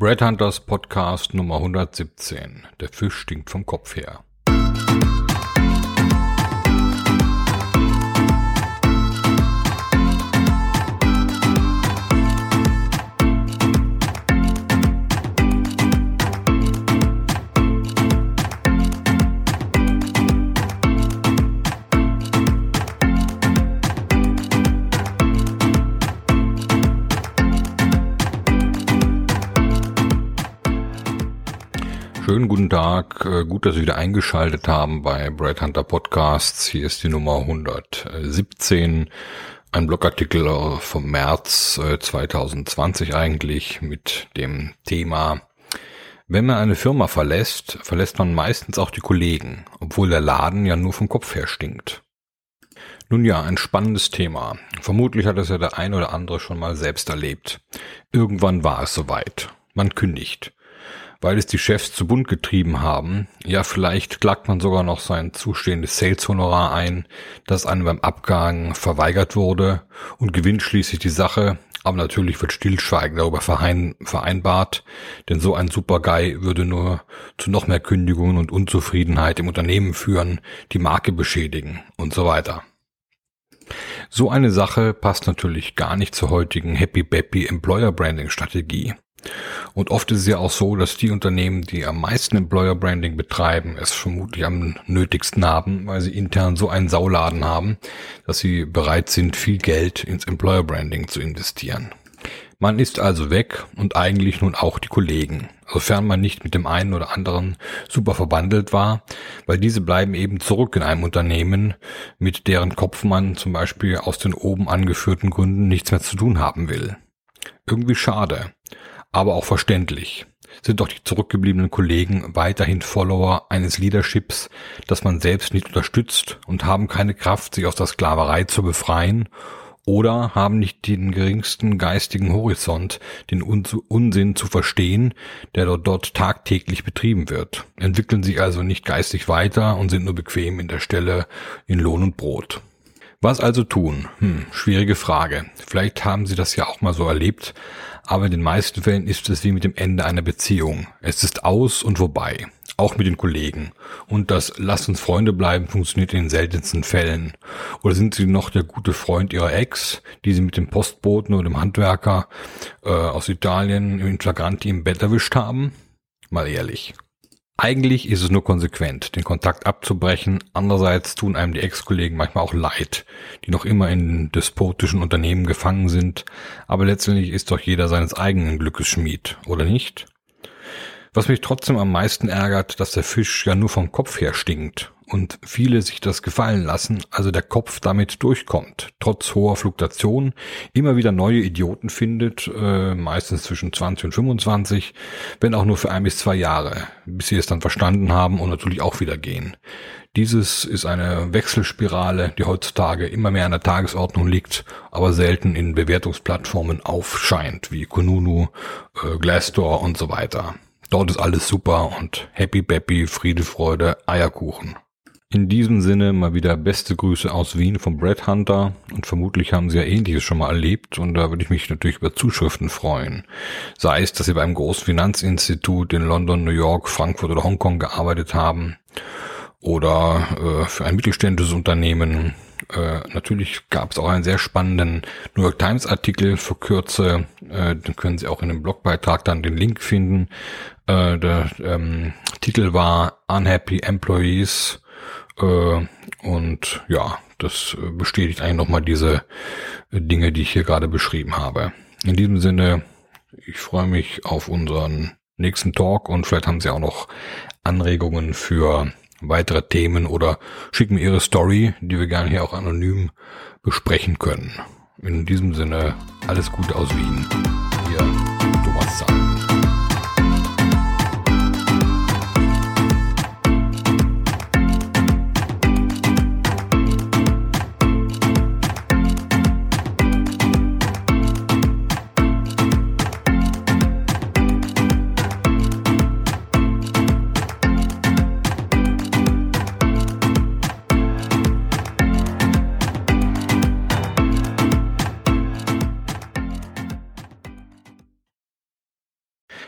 Brad Hunters Podcast Nummer 117. Der Fisch stinkt vom Kopf her. Schönen guten Tag, äh, gut, dass Sie wieder eingeschaltet haben bei Bright Hunter Podcasts. Hier ist die Nummer 117, ein Blogartikel äh, vom März 2020 äh, eigentlich mit dem Thema wenn man eine Firma verlässt, verlässt man meistens auch die Kollegen, obwohl der Laden ja nur vom Kopf her stinkt. Nun ja, ein spannendes Thema. Vermutlich hat es ja der ein oder andere schon mal selbst erlebt. Irgendwann war es soweit. Man kündigt weil es die Chefs zu bunt getrieben haben. Ja, vielleicht klagt man sogar noch sein zustehendes Sales-Honorar ein, das einem beim Abgang verweigert wurde und gewinnt schließlich die Sache. Aber natürlich wird Stillschweigen darüber verein vereinbart, denn so ein Superguy würde nur zu noch mehr Kündigungen und Unzufriedenheit im Unternehmen führen, die Marke beschädigen und so weiter. So eine Sache passt natürlich gar nicht zur heutigen Happy Bappy Employer Branding Strategie. Und oft ist es ja auch so, dass die Unternehmen, die am meisten Employer Branding betreiben, es vermutlich am nötigsten haben, weil sie intern so einen Sauladen haben, dass sie bereit sind, viel Geld ins Employer Branding zu investieren. Man ist also weg und eigentlich nun auch die Kollegen, sofern man nicht mit dem einen oder anderen super verbandelt war, weil diese bleiben eben zurück in einem Unternehmen, mit deren Kopf man zum Beispiel aus den oben angeführten Gründen nichts mehr zu tun haben will. Irgendwie schade aber auch verständlich. Sind doch die zurückgebliebenen Kollegen weiterhin Follower eines Leaderships, das man selbst nicht unterstützt und haben keine Kraft, sich aus der Sklaverei zu befreien oder haben nicht den geringsten geistigen Horizont, den Unsinn zu verstehen, der dort, tagtäglich betrieben wird, entwickeln sich also nicht geistig weiter und sind nur bequem in der Stelle in Lohn und Brot. Was also tun? Hm, schwierige Frage. Vielleicht haben Sie das ja auch mal so erlebt, aber in den meisten Fällen ist es wie mit dem Ende einer Beziehung. Es ist aus und vorbei. Auch mit den Kollegen. Und das Lass uns Freunde bleiben funktioniert in den seltensten Fällen. Oder sind sie noch der gute Freund ihrer Ex, die sie mit dem Postboten oder dem Handwerker äh, aus Italien in Flagranti im Bett erwischt haben? Mal ehrlich. Eigentlich ist es nur konsequent, den Kontakt abzubrechen. Andererseits tun einem die Ex-Kollegen manchmal auch leid, die noch immer in despotischen Unternehmen gefangen sind. Aber letztendlich ist doch jeder seines eigenen Glückes Schmied, oder nicht? Was mich trotzdem am meisten ärgert, dass der Fisch ja nur vom Kopf her stinkt und viele sich das gefallen lassen, also der Kopf damit durchkommt, trotz hoher Fluktuation, immer wieder neue Idioten findet, äh, meistens zwischen 20 und 25, wenn auch nur für ein bis zwei Jahre, bis sie es dann verstanden haben und natürlich auch wieder gehen. Dieses ist eine Wechselspirale, die heutzutage immer mehr an der Tagesordnung liegt, aber selten in Bewertungsplattformen aufscheint, wie Kununu, äh, Glassdoor und so weiter. Dort ist alles super und happy, bappy, Friede, Freude, Eierkuchen. In diesem Sinne mal wieder beste Grüße aus Wien vom Brad Hunter und vermutlich haben Sie ja ähnliches schon mal erlebt und da würde ich mich natürlich über Zuschriften freuen. Sei es, dass Sie beim Großfinanzinstitut in London, New York, Frankfurt oder Hongkong gearbeitet haben oder äh, für ein mittelständisches Unternehmen. Äh, natürlich gab es auch einen sehr spannenden New York Times Artikel für Kürze. Äh, den können Sie auch in dem Blogbeitrag dann den Link finden. Äh, der ähm, Titel war Unhappy Employees und ja, das bestätigt eigentlich nochmal diese Dinge, die ich hier gerade beschrieben habe. In diesem Sinne, ich freue mich auf unseren nächsten Talk und vielleicht haben Sie auch noch Anregungen für weitere Themen oder schicken mir Ihre Story, die wir gerne hier auch anonym besprechen können. In diesem Sinne, alles Gute aus Wien. Ihr Thomas Zahn.